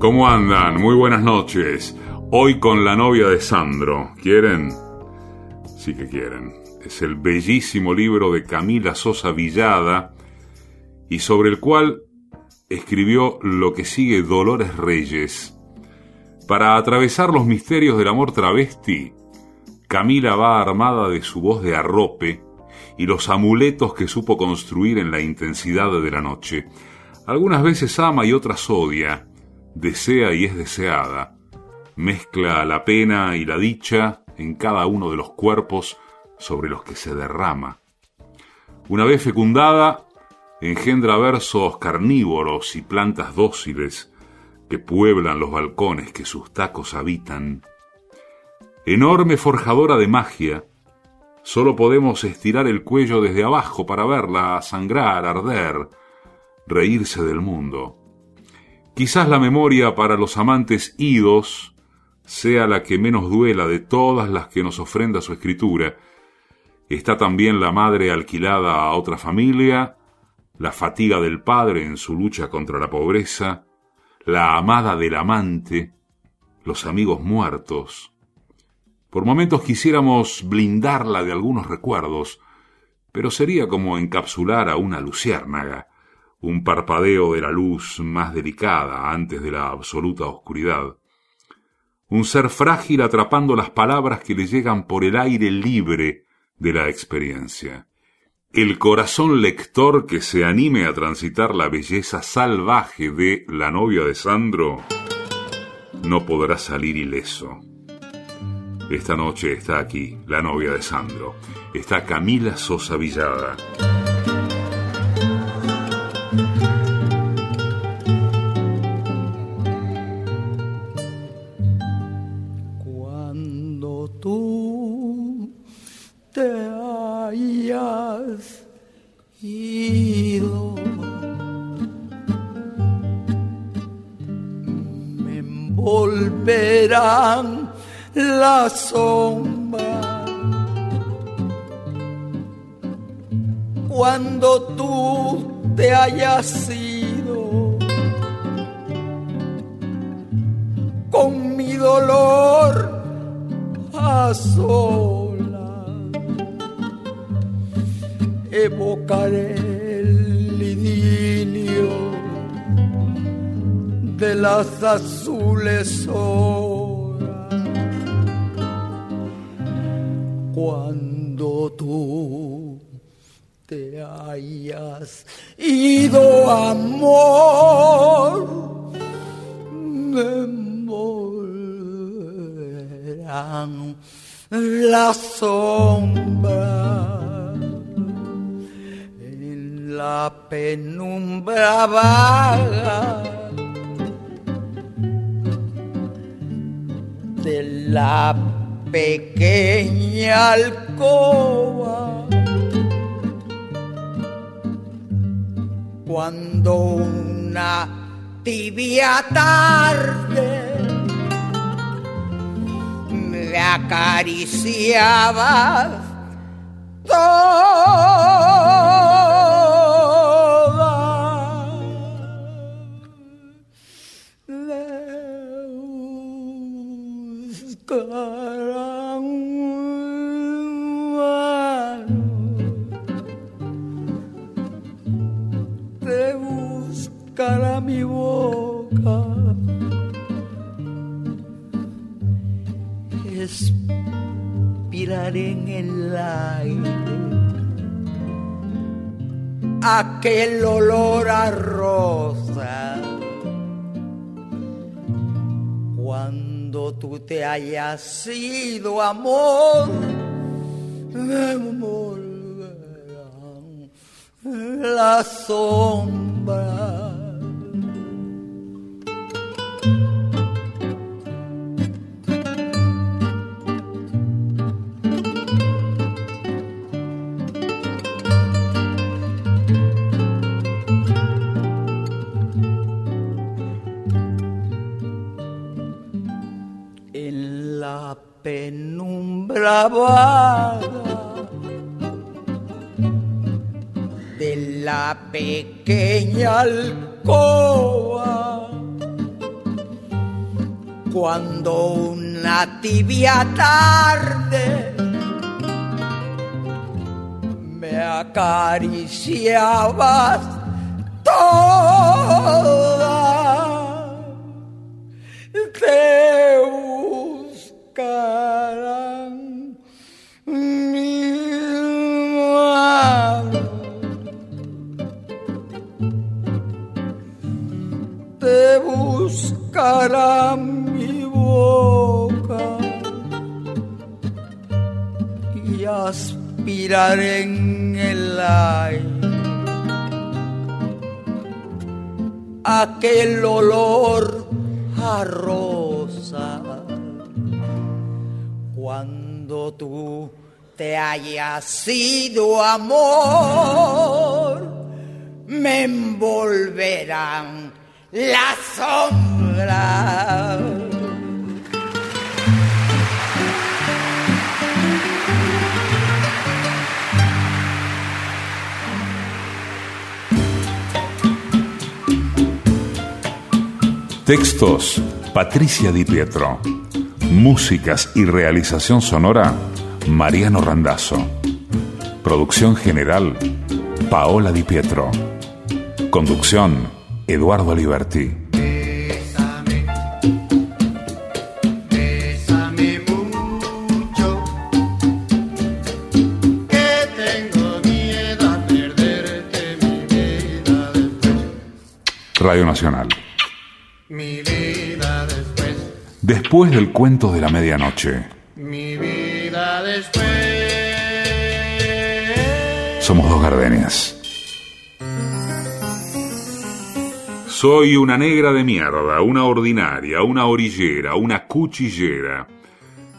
¿Cómo andan? Muy buenas noches. Hoy con la novia de Sandro. ¿Quieren? Sí que quieren. Es el bellísimo libro de Camila Sosa Villada y sobre el cual escribió lo que sigue Dolores Reyes. Para atravesar los misterios del amor travesti, Camila va armada de su voz de arrope y los amuletos que supo construir en la intensidad de la noche. Algunas veces ama y otras odia, desea y es deseada, mezcla la pena y la dicha en cada uno de los cuerpos sobre los que se derrama. Una vez fecundada, engendra versos carnívoros y plantas dóciles que pueblan los balcones que sus tacos habitan. Enorme forjadora de magia, solo podemos estirar el cuello desde abajo para verla sangrar, arder, reírse del mundo. Quizás la memoria para los amantes idos sea la que menos duela de todas las que nos ofrenda su escritura. Está también la madre alquilada a otra familia, la fatiga del padre en su lucha contra la pobreza, la amada del amante, los amigos muertos. Por momentos quisiéramos blindarla de algunos recuerdos, pero sería como encapsular a una luciérnaga un parpadeo de la luz más delicada antes de la absoluta oscuridad. Un ser frágil atrapando las palabras que le llegan por el aire libre de la experiencia. El corazón lector que se anime a transitar la belleza salvaje de la novia de Sandro no podrá salir ileso. Esta noche está aquí la novia de Sandro. Está Camila Sosa Villada. La sombra. Cuando tú te hayas ido con mi dolor a sola, evocaré el idilio de las azules cuando tú te hayas ido, amor, me envolverán la sombra en la penumbra vaga de la pequeña alcoba. Cuando una tibia tarde me acariciaba mi En el aire aquel olor a rosa. Cuando tú te hayas sido amor, me volverán la sombra la pequeña alcoba. Cuando una tibia tarde me acariciabas mi boca y aspirar en el aire aquel olor a rosa. Cuando tú te hayas sido amor me envolverán la sombra. Textos, Patricia Di Pietro. Músicas y realización sonora, Mariano Randazzo. Producción general, Paola Di Pietro. Conducción, Eduardo Liberti. Bésame, bésame mucho, que tengo miedo a perderte mi vida después, Radio Nacional. mi vida después, Después del cuento de la medianoche, mi vida después. somos dos gardenias. Soy una negra de mierda, una ordinaria, una orillera, una cuchillera.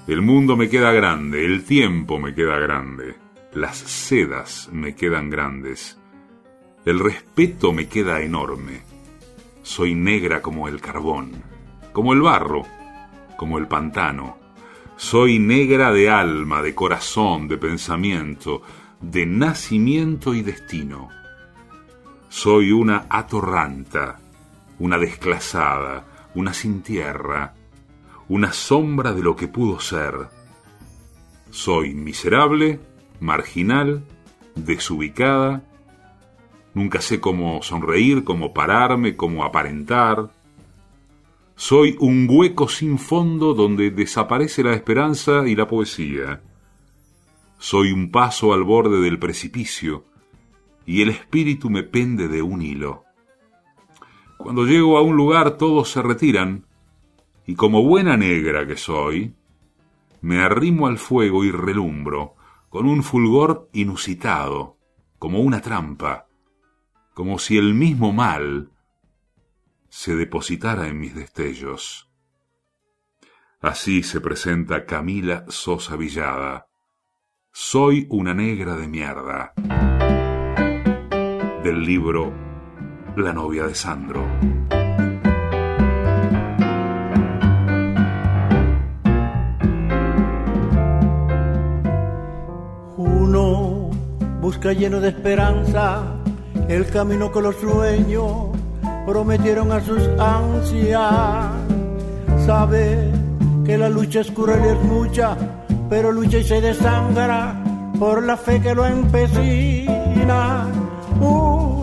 El mundo me queda grande, el tiempo me queda grande, las sedas me quedan grandes, el respeto me queda enorme. Soy negra como el carbón, como el barro, como el pantano. Soy negra de alma, de corazón, de pensamiento, de nacimiento y destino. Soy una atorranta, una desclasada, una sin tierra, una sombra de lo que pudo ser. Soy miserable, marginal, desubicada. Nunca sé cómo sonreír, cómo pararme, cómo aparentar. Soy un hueco sin fondo donde desaparece la esperanza y la poesía. Soy un paso al borde del precipicio y el espíritu me pende de un hilo. Cuando llego a un lugar todos se retiran y como buena negra que soy, me arrimo al fuego y relumbro con un fulgor inusitado, como una trampa, como si el mismo mal se depositara en mis destellos. Así se presenta Camila Sosa Villada. Soy una negra de mierda. Del libro La novia de Sandro. Uno busca lleno de esperanza el camino que los sueños prometieron a sus ansias. Sabe que la lucha es cruel y es mucha, pero lucha y se desangra por la fe que lo empecina.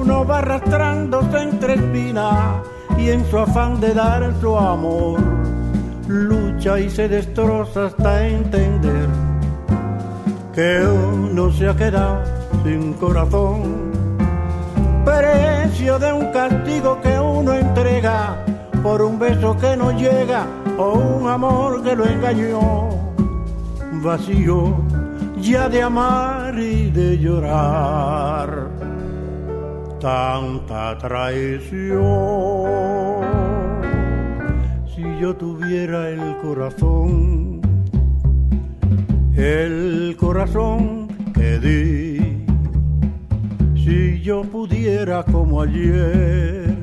Uno va arrastrándose entre espinas y en su afán de dar su amor, lucha y se destroza hasta entender que uno se ha quedado sin corazón. Precio de un castigo que uno entrega por un beso que no llega o un amor que lo engañó. Vacío ya de amar y de llorar. Tanta traición. Si yo tuviera el corazón el corazón que di. Si yo pudiera como ayer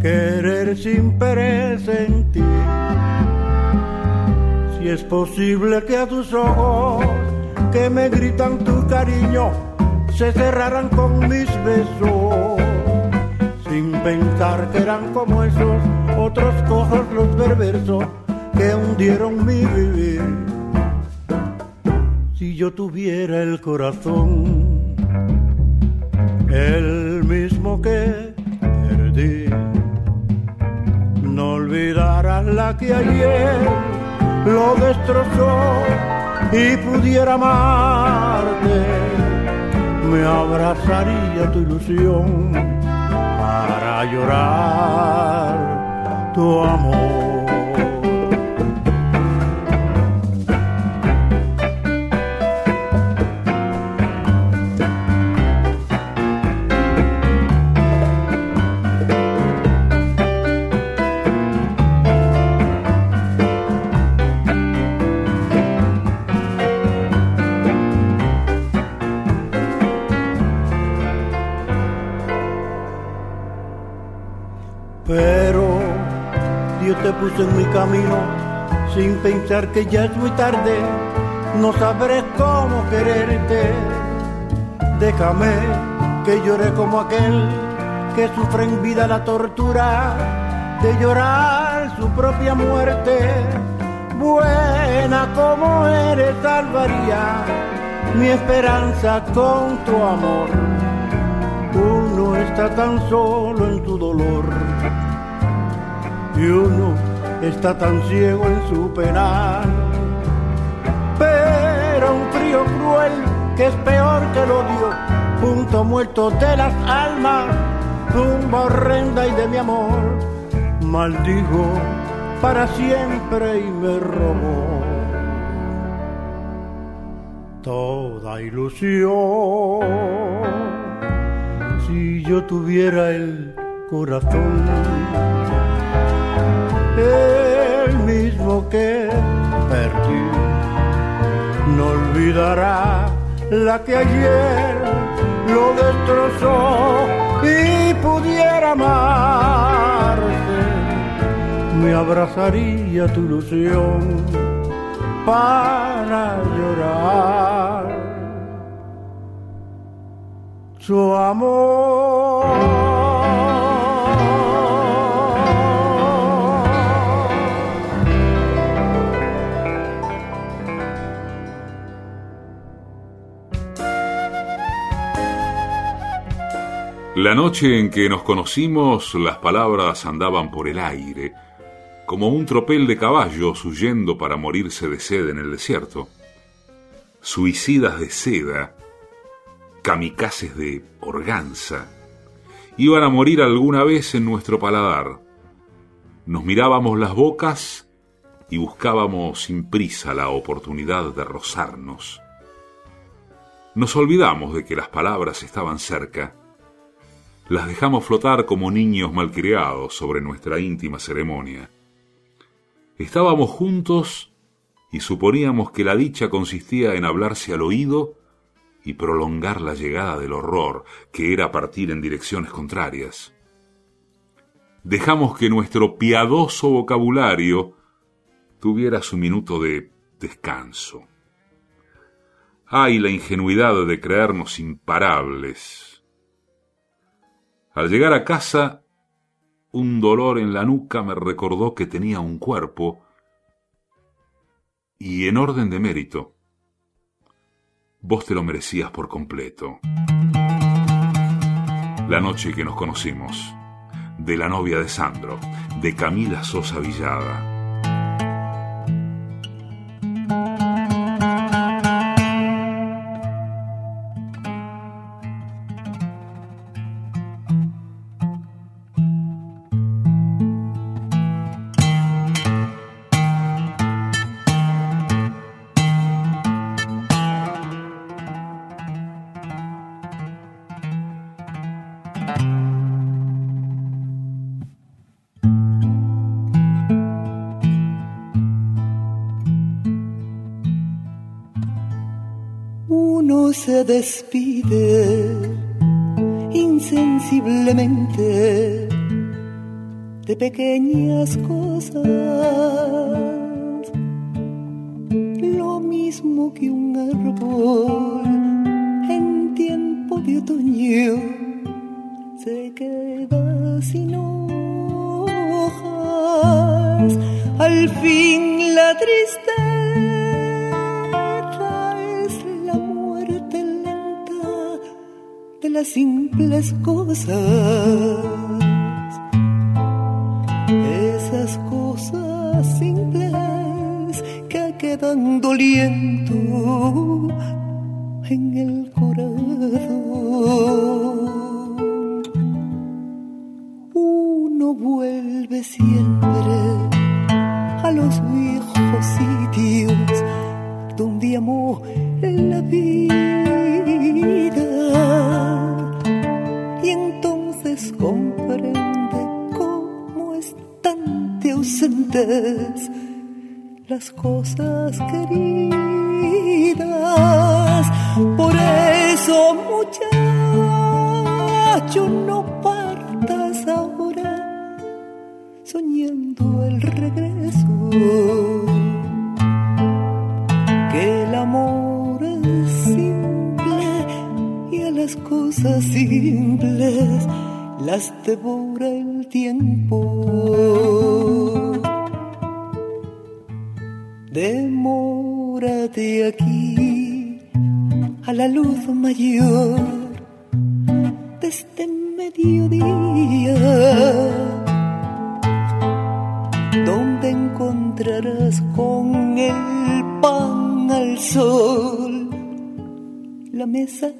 querer sin presentir, si es posible que a tus ojos que me gritan tu cariño se cerraran con mis besos, sin pensar que eran como esos otros cojos los perversos que hundieron mi vivir. Si yo tuviera el corazón, el mismo que perdí, no olvidarás la que ayer lo destrozó y pudiera amarte, me abrazaría tu ilusión para llorar tu amor. Puse en mi camino sin pensar que ya es muy tarde, no sabré cómo quererte. Déjame que llore como aquel que sufre en vida la tortura de llorar su propia muerte. Buena como eres, salvaría mi esperanza con tu amor. Uno está tan solo en tu dolor y uno está tan ciego en su penal. Pero un frío cruel que es peor que el odio, punto muerto de las almas, tumba horrenda y de mi amor, maldigo para siempre y me robó toda ilusión. Si yo tuviera el corazón el mismo que perdí. No olvidará la que ayer lo destrozó y pudiera amarse. Me abrazaría tu ilusión para llorar. Su amor. La noche en que nos conocimos, las palabras andaban por el aire, como un tropel de caballos huyendo para morirse de sed en el desierto. Suicidas de seda, kamikazes de organza, iban a morir alguna vez en nuestro paladar. Nos mirábamos las bocas y buscábamos sin prisa la oportunidad de rozarnos. Nos olvidamos de que las palabras estaban cerca las dejamos flotar como niños malcriados sobre nuestra íntima ceremonia. Estábamos juntos y suponíamos que la dicha consistía en hablarse al oído y prolongar la llegada del horror, que era partir en direcciones contrarias. Dejamos que nuestro piadoso vocabulario tuviera su minuto de descanso. Ay, la ingenuidad de creernos imparables, al llegar a casa, un dolor en la nuca me recordó que tenía un cuerpo y en orden de mérito, vos te lo merecías por completo. La noche que nos conocimos, de la novia de Sandro, de Camila Sosa Villada. Despide insensiblemente de pequeñas cosas, lo mismo que un árbol en tiempo de otoño se queda sin hojas. Al fin la tristeza las simples cosas. Esas cosas simples que quedan doliendo en el las cosas queridas. Por eso, muchacho, no partas ahora soñando el regreso. Que el amor es simple y a las cosas simples las devora el tiempo. Demórate aquí a la luz mayor de este mediodía, donde encontrarás con el pan al sol la mesa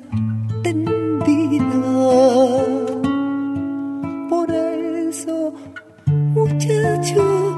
tendida. Por eso, muchacho,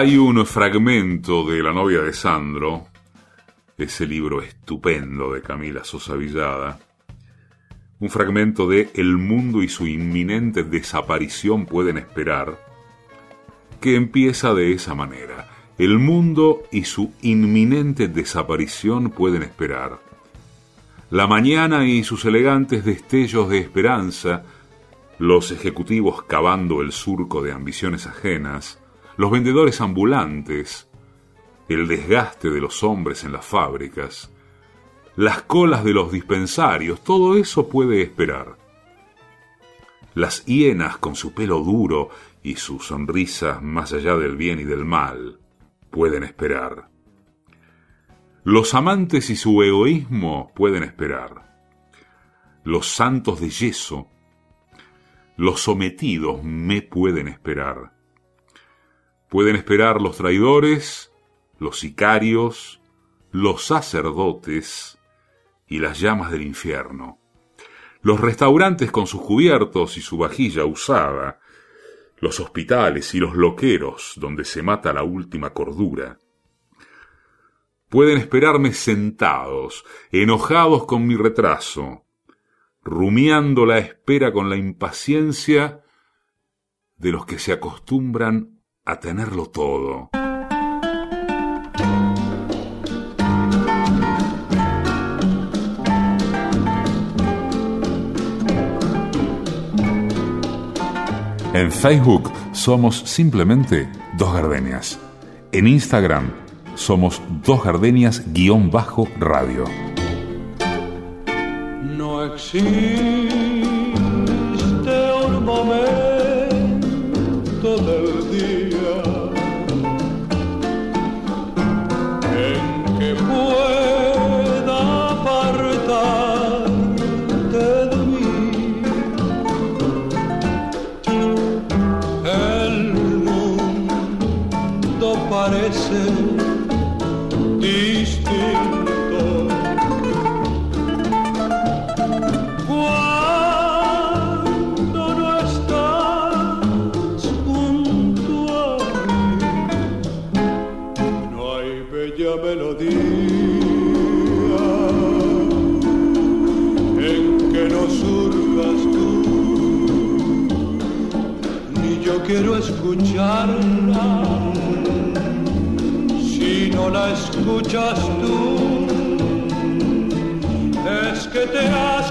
Hay un fragmento de La novia de Sandro, ese libro estupendo de Camila Sosa Villada, un fragmento de El mundo y su inminente desaparición pueden esperar, que empieza de esa manera. El mundo y su inminente desaparición pueden esperar. La mañana y sus elegantes destellos de esperanza, los ejecutivos cavando el surco de ambiciones ajenas, los vendedores ambulantes, el desgaste de los hombres en las fábricas, las colas de los dispensarios, todo eso puede esperar. Las hienas con su pelo duro y su sonrisa más allá del bien y del mal pueden esperar. Los amantes y su egoísmo pueden esperar. Los santos de yeso, los sometidos me pueden esperar. Pueden esperar los traidores, los sicarios, los sacerdotes y las llamas del infierno. Los restaurantes con sus cubiertos y su vajilla usada, los hospitales y los loqueros donde se mata la última cordura. Pueden esperarme sentados, enojados con mi retraso, rumiando la espera con la impaciencia de los que se acostumbran a tenerlo todo. En Facebook somos simplemente Dos Gardenias. En Instagram somos Dos Gardenias-radio. No existe bella melodía en que no surjas tú, ni yo quiero escucharla si no la escuchas tú. Es que te has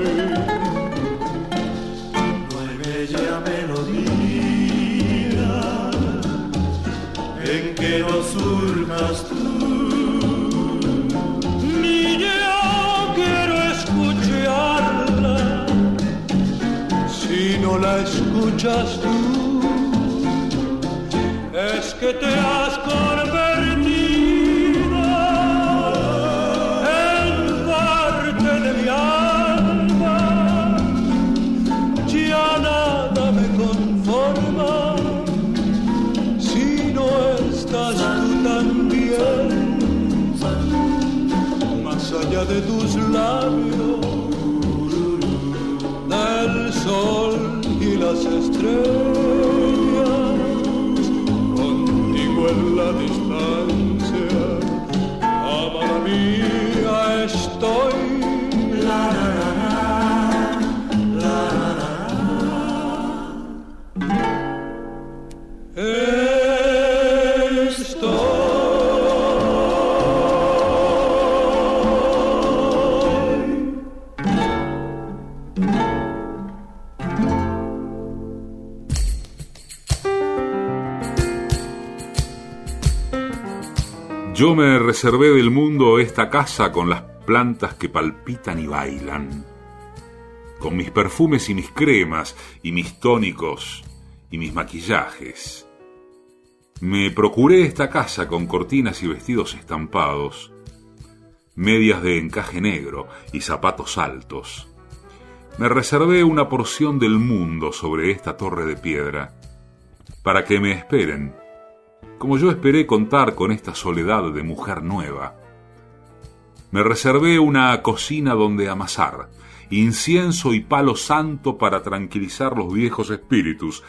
Ni yo quiero escucharla si no la escuchas tú. Es que te has convertido de tus labios del sol y las estrellas Reservé del mundo esta casa con las plantas que palpitan y bailan, con mis perfumes y mis cremas, y mis tónicos y mis maquillajes. Me procuré esta casa con cortinas y vestidos estampados, medias de encaje negro y zapatos altos. Me reservé una porción del mundo sobre esta torre de piedra, para que me esperen como yo esperé contar con esta soledad de mujer nueva. Me reservé una cocina donde amasar, incienso y palo santo para tranquilizar los viejos espíritus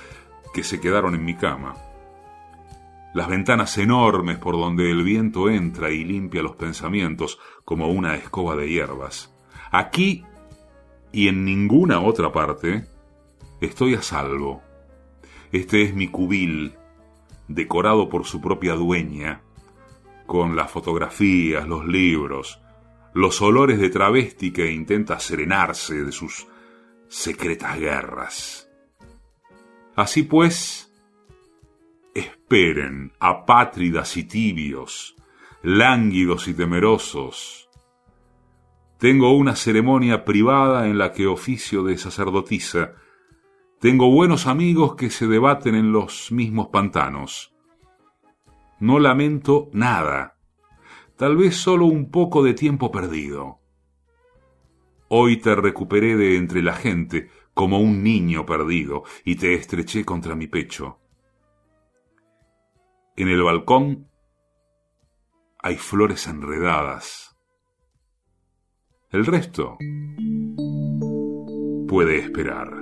que se quedaron en mi cama. Las ventanas enormes por donde el viento entra y limpia los pensamientos como una escoba de hierbas. Aquí y en ninguna otra parte estoy a salvo. Este es mi cubil, decorado por su propia dueña, con las fotografías, los libros, los olores de travesti que intenta serenarse de sus secretas guerras. Así pues, esperen, apátridas y tibios, lánguidos y temerosos. Tengo una ceremonia privada en la que oficio de sacerdotisa, tengo buenos amigos que se debaten en los mismos pantanos. No lamento nada, tal vez solo un poco de tiempo perdido. Hoy te recuperé de entre la gente como un niño perdido y te estreché contra mi pecho. En el balcón hay flores enredadas. El resto puede esperar.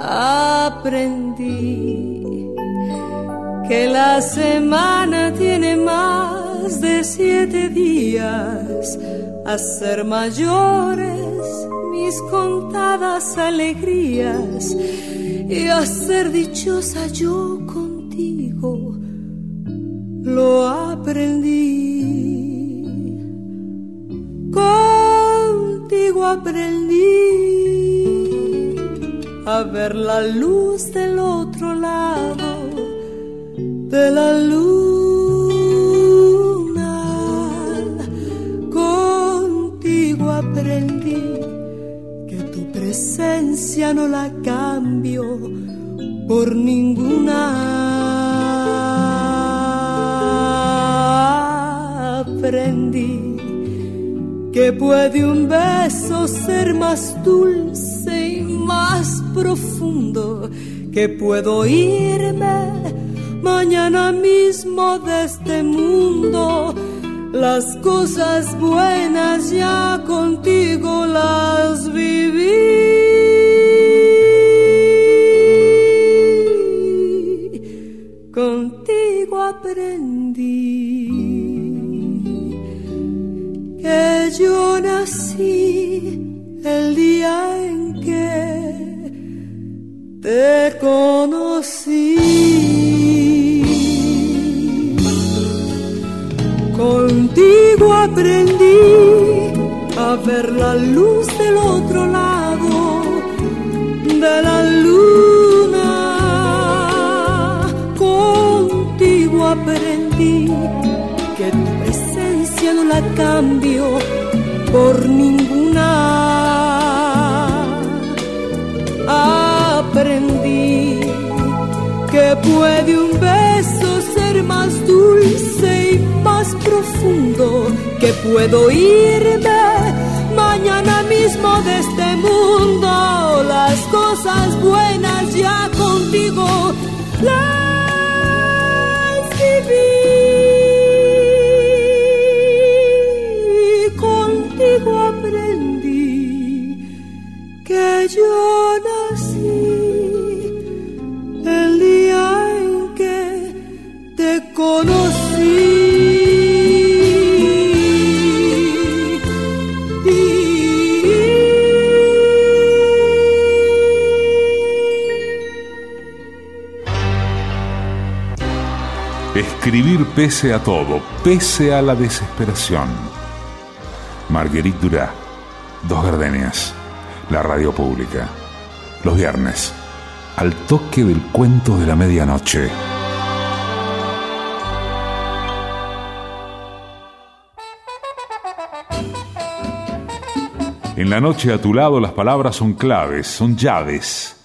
Aprendí que la semana tiene más de siete días. A ser mayores mis contadas alegrías y a ser dichosa yo contigo lo aprendí. Contigo aprendí ver la luz del otro lado de la luna. Contigo aprendí que tu presencia no la cambio por ninguna. Aprendí que puede un beso ser más dulce profundo, que puedo irme mañana mismo de este mundo. Las cosas buenas ya contigo las viví. Contigo aprendí que yo nací el día te conocí. Contigo aprendí a ver la luz del otro lado de la luna. Contigo aprendí que tu presencia no la cambio por ninguna. Puede un beso ser más dulce y más profundo, que puedo irme mañana mismo de este mundo. Las cosas buenas ya contigo las viví. Contigo aprendí que yo pese a todo, pese a la desesperación. Marguerite Durá, Dos Gardenias, la radio pública. Los viernes, al toque del cuento de la medianoche. En la noche a tu lado las palabras son claves, son llaves.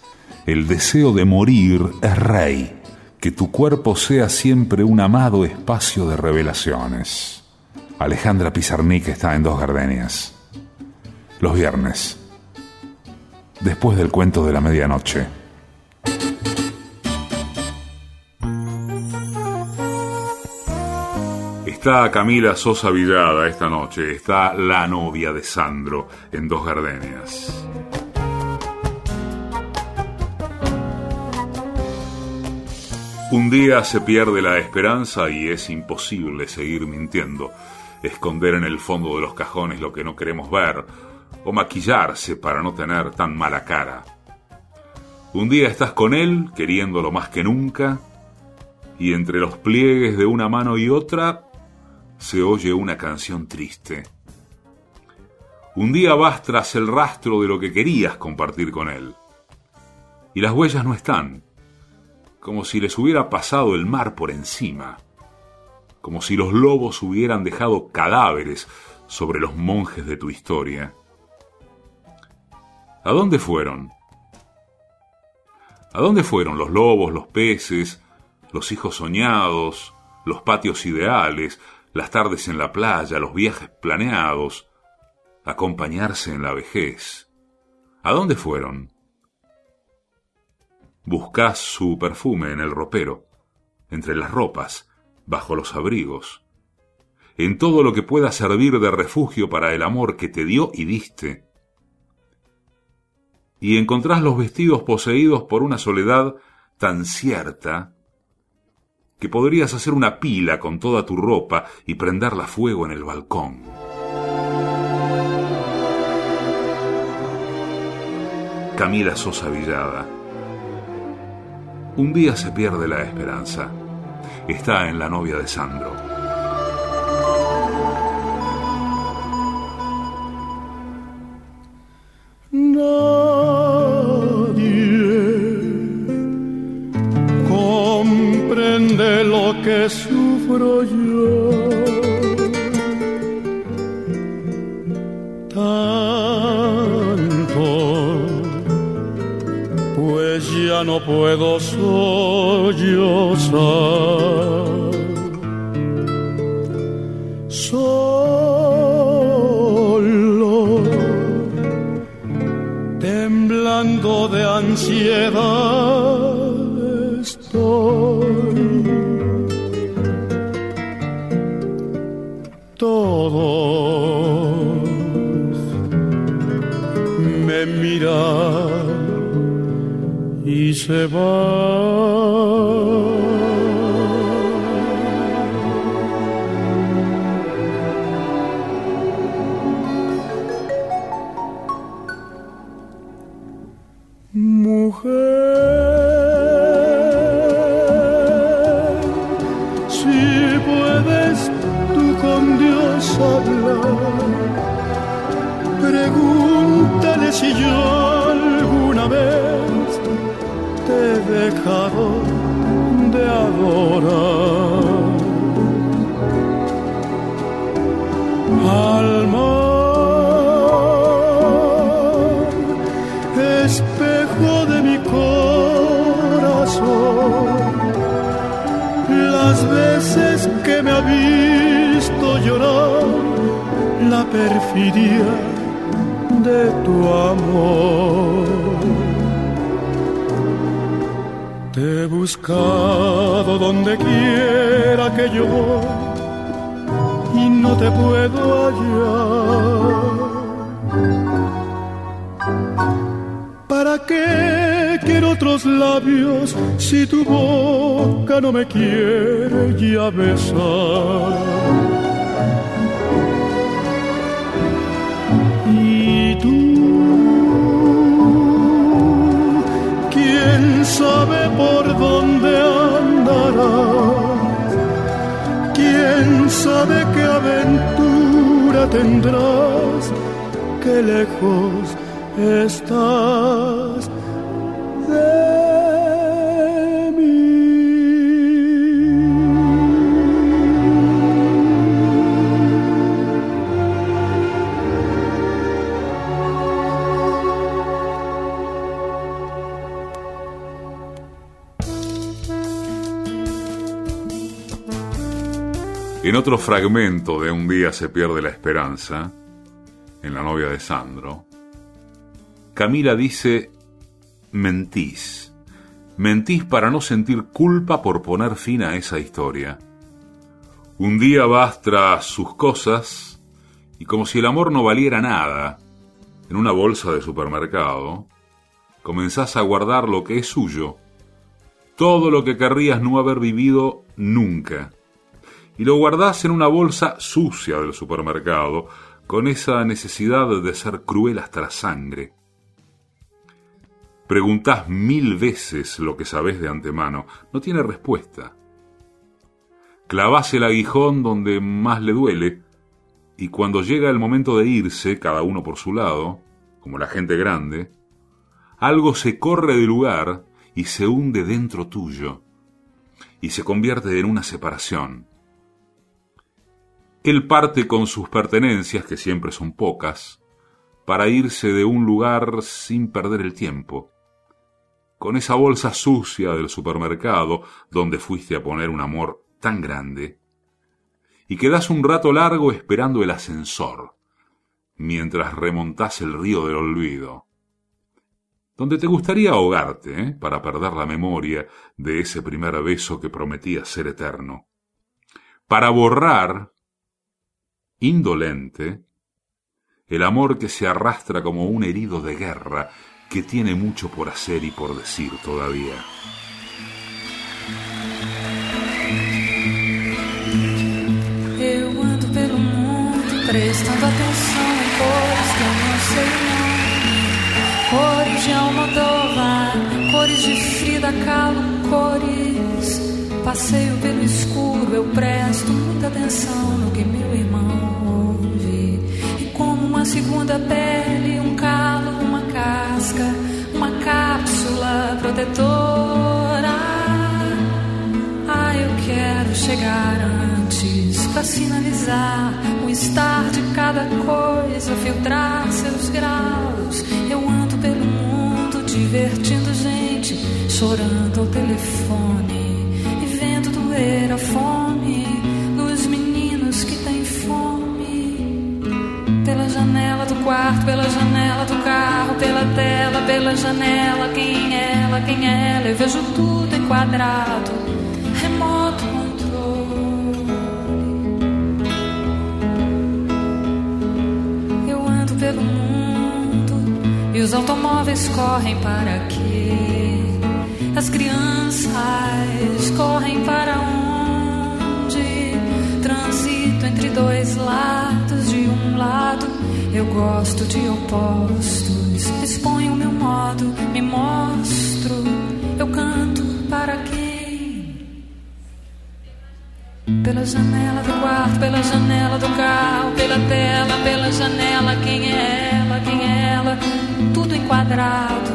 El deseo de morir es rey. Que tu cuerpo sea siempre un amado espacio de revelaciones. Alejandra Pizarnik está en Dos Gardenias. Los viernes. Después del cuento de la medianoche. Está Camila Sosa Villada esta noche. Está la novia de Sandro en Dos Gardenias. Un día se pierde la esperanza y es imposible seguir mintiendo, esconder en el fondo de los cajones lo que no queremos ver o maquillarse para no tener tan mala cara. Un día estás con él, queriéndolo más que nunca, y entre los pliegues de una mano y otra se oye una canción triste. Un día vas tras el rastro de lo que querías compartir con él, y las huellas no están, como si les hubiera pasado el mar por encima, como si los lobos hubieran dejado cadáveres sobre los monjes de tu historia. ¿A dónde fueron? ¿A dónde fueron los lobos, los peces, los hijos soñados, los patios ideales, las tardes en la playa, los viajes planeados, acompañarse en la vejez? ¿A dónde fueron? Buscás su perfume en el ropero, entre las ropas, bajo los abrigos, en todo lo que pueda servir de refugio para el amor que te dio y diste. y encontrás los vestidos poseídos por una soledad tan cierta que podrías hacer una pila con toda tu ropa y prenderla fuego en el balcón. Camila Sosa Villada. Un día se pierde la esperanza. Está en la novia de Sandro. Perfidia de tu amor. Te he buscado donde quiera que yo y no te puedo hallar. ¿Para qué quiero otros labios si tu boca no me quiere ya besar? Sabe por dónde andarás, quién sabe qué aventura tendrás, qué lejos estás En otro fragmento de Un día se pierde la esperanza, en la novia de Sandro, Camila dice, mentís, mentís para no sentir culpa por poner fin a esa historia. Un día vas tras sus cosas y como si el amor no valiera nada, en una bolsa de supermercado, comenzás a guardar lo que es suyo, todo lo que querrías no haber vivido nunca y lo guardás en una bolsa sucia del supermercado, con esa necesidad de ser cruel hasta la sangre. Preguntás mil veces lo que sabés de antemano, no tiene respuesta. Clavás el aguijón donde más le duele, y cuando llega el momento de irse, cada uno por su lado, como la gente grande, algo se corre del lugar y se hunde dentro tuyo, y se convierte en una separación. Él parte con sus pertenencias, que siempre son pocas, para irse de un lugar sin perder el tiempo. Con esa bolsa sucia del supermercado donde fuiste a poner un amor tan grande, y quedas un rato largo esperando el ascensor, mientras remontás el río del olvido, donde te gustaría ahogarte ¿eh? para perder la memoria de ese primer beso que prometía ser eterno, para borrar indolente, el amor que se arrastra como un herido de guerra que tiene mucho por hacer y por decir todavía. Prestando atenção em cores que eu não sei o nome. Cores de Almodóvar, cores de Frida Kahlo, cores. Passeio pelo escuro, eu presto muita atenção no que meu irmão uma segunda pele, um calo, uma casca, uma cápsula protetora. Ah, eu quero chegar antes pra sinalizar o estar de cada coisa, filtrar seus graus. Eu ando pelo mundo divertindo gente, chorando ao telefone e vendo doer a fome quarto, pela janela do carro, pela tela, pela janela. Quem é ela, quem é ela? Eu vejo tudo enquadrado. Remoto controle. Eu ando pelo mundo e os automóveis correm para quê? As crianças correm para onde? Transito entre dois lados, de um lado eu gosto de opostos. Exponho meu modo, me mostro. Eu canto para quem? Pela janela do quarto, pela janela do carro, pela tela, pela janela. Quem é ela? Quem é ela? Tudo enquadrado,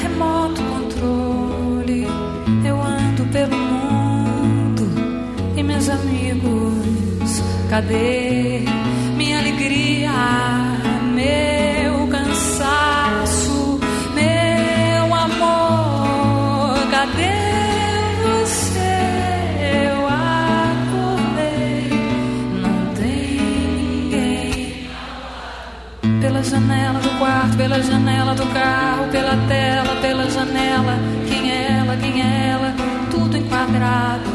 remoto controle. Eu ando pelo mundo e meus amigos, cadê alegria? Meu cansaço, meu amor, cadê você? Eu acordei, não tem ninguém. Pela janela do quarto, pela janela do carro, pela tela, pela janela. Quem é ela? Quem é ela? Tudo enquadrado,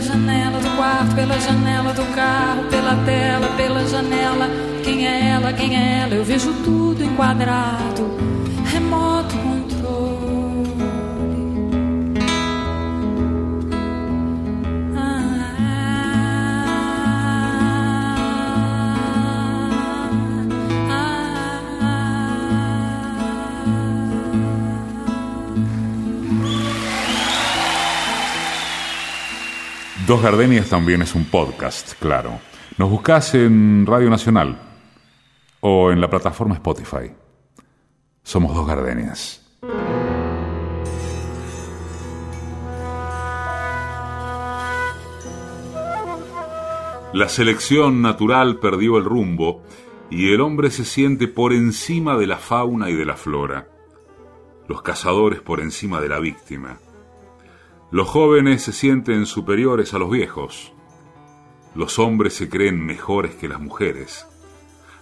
janela do quarto, pela janela do carro, pela tela, pela janela. Quem é ela? Quem é ela? Eu vejo tudo enquadrado, Dos Gardenias también es un podcast, claro. Nos buscás en Radio Nacional o en la plataforma Spotify. Somos Dos Gardenias. La selección natural perdió el rumbo y el hombre se siente por encima de la fauna y de la flora. Los cazadores por encima de la víctima. Los jóvenes se sienten superiores a los viejos. Los hombres se creen mejores que las mujeres.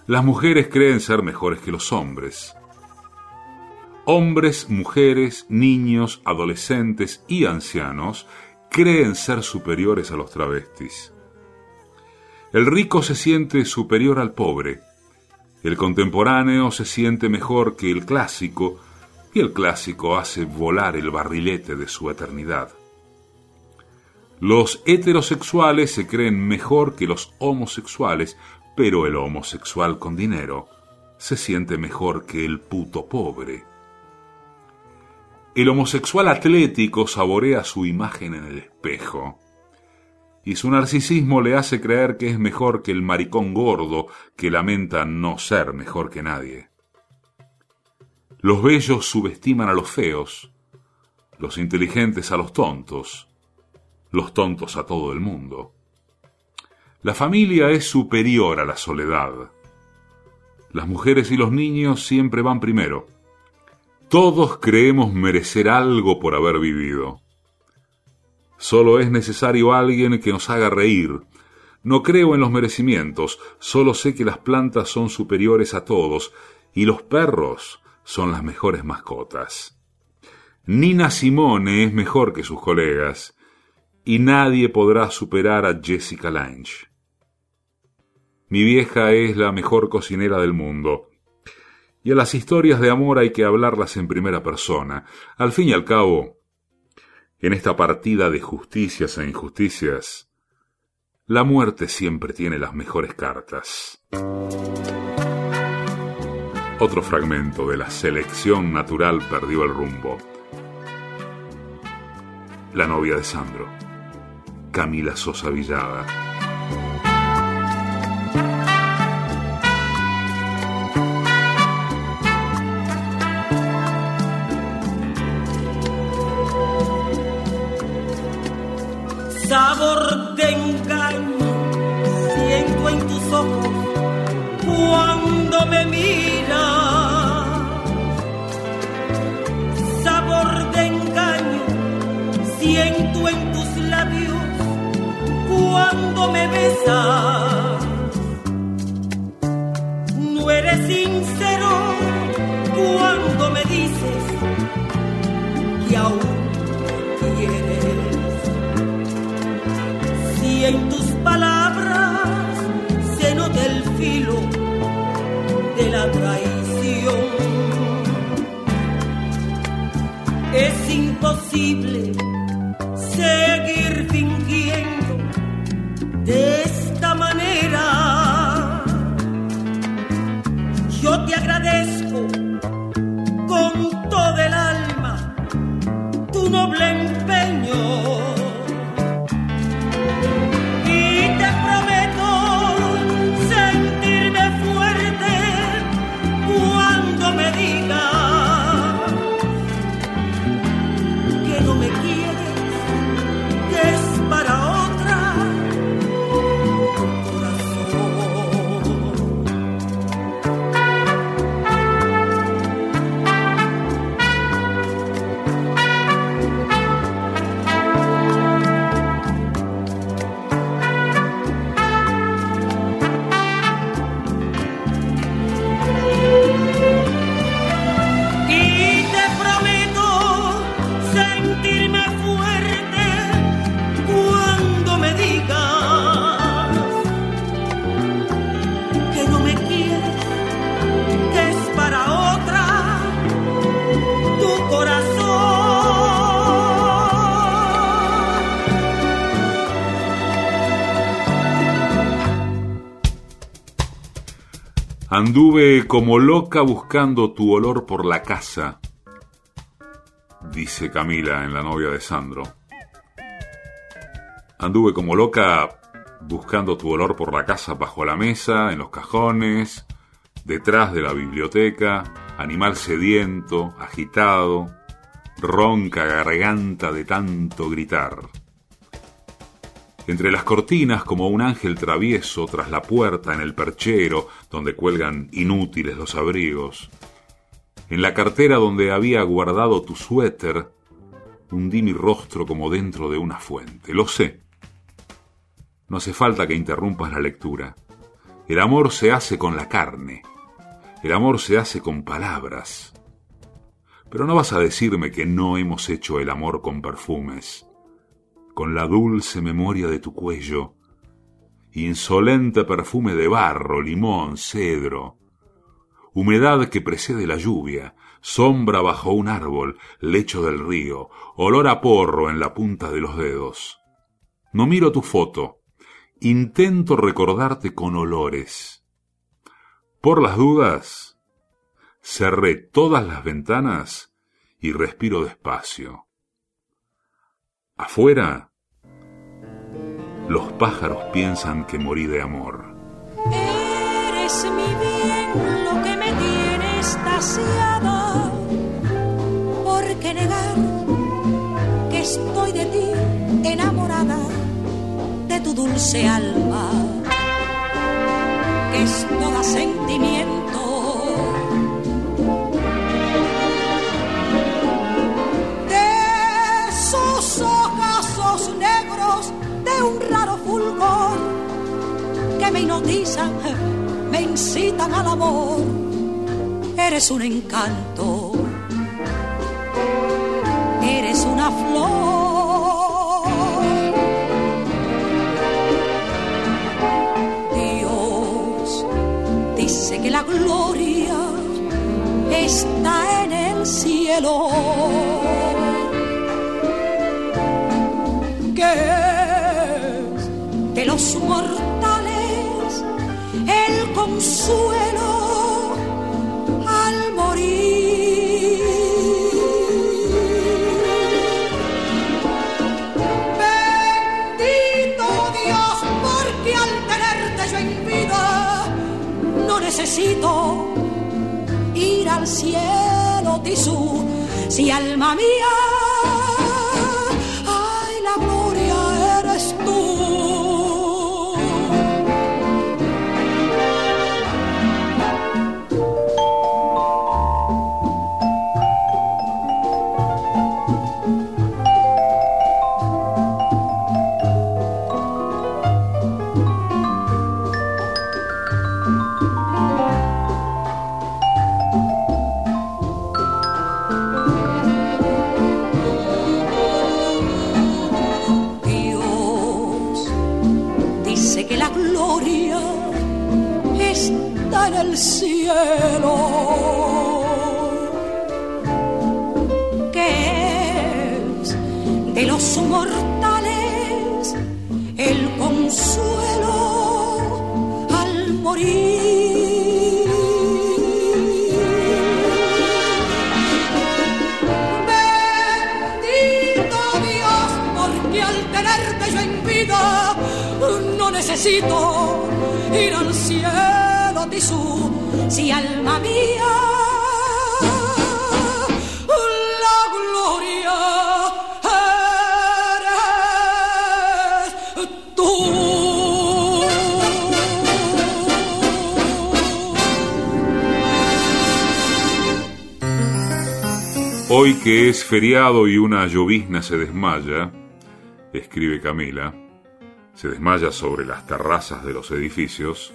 Las mujeres creen ser mejores que los hombres. Hombres, mujeres, niños, adolescentes y ancianos creen ser superiores a los travestis. El rico se siente superior al pobre. El contemporáneo se siente mejor que el clásico y el clásico hace volar el barrilete de su eternidad. Los heterosexuales se creen mejor que los homosexuales, pero el homosexual con dinero se siente mejor que el puto pobre. El homosexual atlético saborea su imagen en el espejo, y su narcisismo le hace creer que es mejor que el maricón gordo que lamenta no ser mejor que nadie. Los bellos subestiman a los feos, los inteligentes a los tontos, los tontos a todo el mundo. La familia es superior a la soledad. Las mujeres y los niños siempre van primero. Todos creemos merecer algo por haber vivido. Solo es necesario alguien que nos haga reír. No creo en los merecimientos, solo sé que las plantas son superiores a todos y los perros son las mejores mascotas. Nina Simone es mejor que sus colegas y nadie podrá superar a Jessica Lange. Mi vieja es la mejor cocinera del mundo. Y a las historias de amor hay que hablarlas en primera persona. Al fin y al cabo, en esta partida de justicias e injusticias, la muerte siempre tiene las mejores cartas. Otro fragmento de la selección natural perdió el rumbo. La novia de Sandro, Camila Sosa Villada. Cuando me besas. No eres sincero cuando me dices que aún me quieres y en tus palabras se nota el filo de la traición. Es imposible Anduve como loca buscando tu olor por la casa, dice Camila en La novia de Sandro. Anduve como loca buscando tu olor por la casa bajo la mesa, en los cajones, detrás de la biblioteca, animal sediento, agitado, ronca garganta de tanto gritar. Entre las cortinas, como un ángel travieso, tras la puerta, en el perchero, donde cuelgan inútiles los abrigos. En la cartera donde había guardado tu suéter, hundí mi rostro como dentro de una fuente. Lo sé. No hace falta que interrumpas la lectura. El amor se hace con la carne. El amor se hace con palabras. Pero no vas a decirme que no hemos hecho el amor con perfumes con la dulce memoria de tu cuello, insolente perfume de barro, limón, cedro, humedad que precede la lluvia, sombra bajo un árbol, lecho del río, olor a porro en la punta de los dedos. No miro tu foto, intento recordarte con olores. Por las dudas, cerré todas las ventanas y respiro despacio. Afuera, los pájaros piensan que morí de amor. Eres mi bien, lo que me tiene estasiada. ¿Por qué negar que estoy de ti enamorada, de tu dulce alma, que es toda sentimiento? Me hipnotizan, me incitan al amor. Eres un encanto, eres una flor. Dios dice que la gloria está en el cielo. Que es de los el consuelo al morir. Bendito Dios, porque al tenerte yo en vida no necesito ir al cielo, Tisú, si alma mía, necesito ir al cielo, Tisú, si alma mía. La gloria eres tú. Hoy que es feriado y una llovizna se desmaya, escribe Camila, se desmaya sobre las terrazas de los edificios,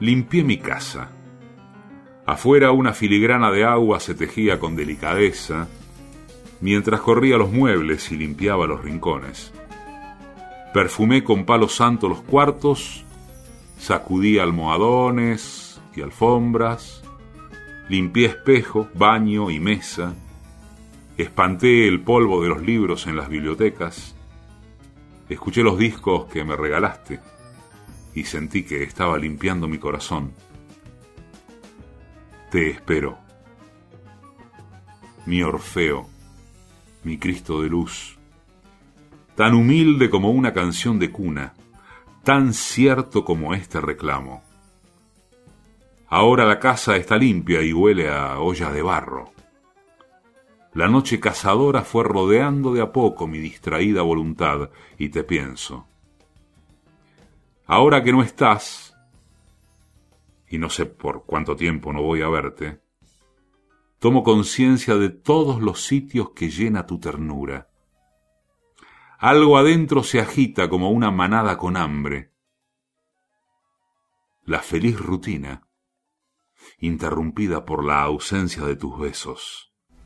limpié mi casa. Afuera una filigrana de agua se tejía con delicadeza, mientras corría los muebles y limpiaba los rincones. Perfumé con palo santo los cuartos, sacudí almohadones y alfombras, limpié espejo, baño y mesa, espanté el polvo de los libros en las bibliotecas, escuché los discos que me regalaste y sentí que estaba limpiando mi corazón. Te espero, mi Orfeo, mi Cristo de luz, tan humilde como una canción de cuna, tan cierto como este reclamo. Ahora la casa está limpia y huele a olla de barro. La noche cazadora fue rodeando de a poco mi distraída voluntad y te pienso. Ahora que no estás, y no sé por cuánto tiempo no voy a verte, tomo conciencia de todos los sitios que llena tu ternura. Algo adentro se agita como una manada con hambre. La feliz rutina, interrumpida por la ausencia de tus besos.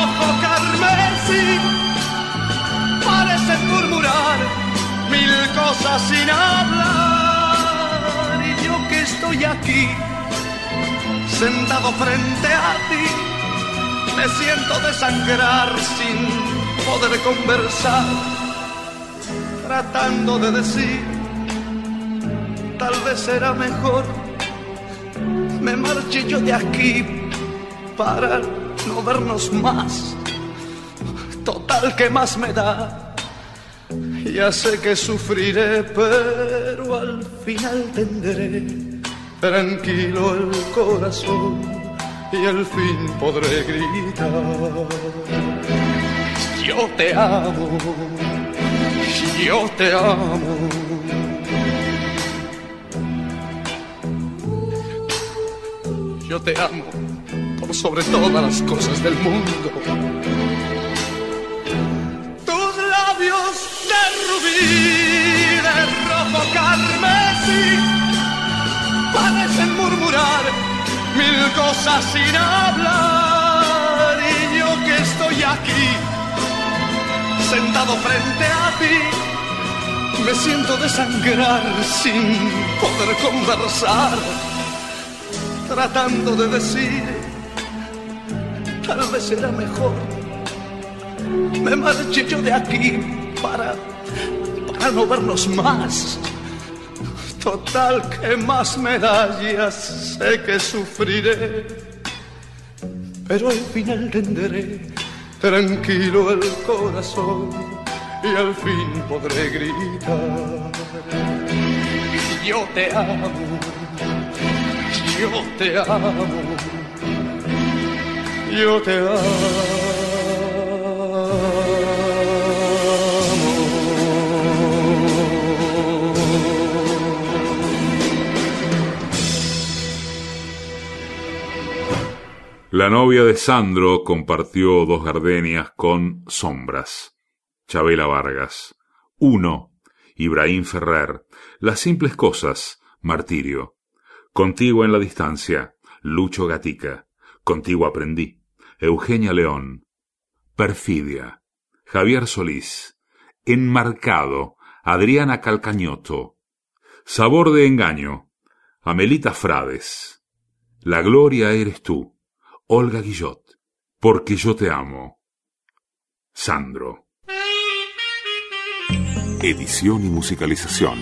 de rojo carmesí. Parecen murmurar mil cosas sin hablar. Y yo que estoy aquí sentado frente a ti me siento desangrar sin poder conversar tratando de decir tal vez será mejor me marche yo de aquí para no vernos más total que más me da ya sé que sufriré, pero al final tendré tranquilo el corazón y al fin podré gritar. Yo te amo, yo te amo. Yo te amo sobre todas las cosas del mundo. De rojo carmesí parecen murmurar mil cosas sin hablar. Y yo que estoy aquí sentado frente a ti me siento desangrar sin poder conversar tratando de decir tal vez será mejor me marche yo de aquí para, para no vernos más. Total, que más medallas sé que sufriré, pero al final tendré tranquilo el corazón y al fin podré gritar. Yo te amo, yo te amo, yo te amo. La novia de Sandro compartió dos gardenias con Sombras. Chabela Vargas. Uno. Ibrahim Ferrer. Las simples cosas. Martirio. Contigo en la distancia. Lucho Gatica. Contigo aprendí. Eugenia León. Perfidia. Javier Solís. Enmarcado. Adriana Calcañoto. Sabor de engaño. Amelita Frades. La gloria eres tú. Olga Guillot, Porque yo te amo. Sandro. Edición y musicalización,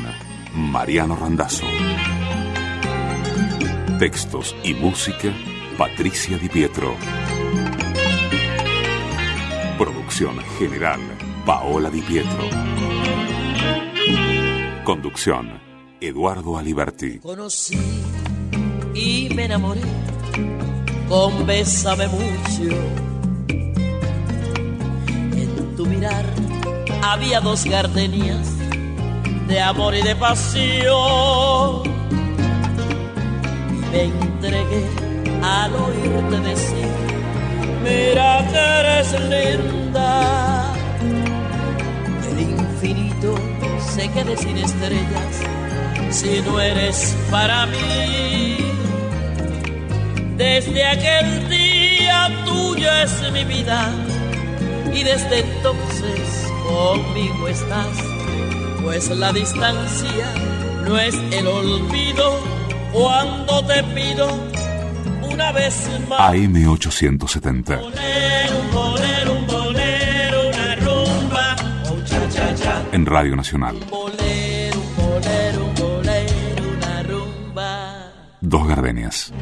Mariano Randazzo. Textos y música, Patricia Di Pietro. General, Paola Di Pietro. Conducción, Eduardo Aliberti. Conocí y me enamoré con Bésame mucho. En tu mirar había dos gardenias de amor y de pasión. Y me entregué al oírte decir, mira que eres linda. El infinito se quede sin estrellas si no eres para mí desde aquel día tuyo es mi vida y desde entonces conmigo estás, pues la distancia no es el olvido cuando te pido una vez más. AM870. una rumba, oh, En Radio Nacional. Dos gardenias.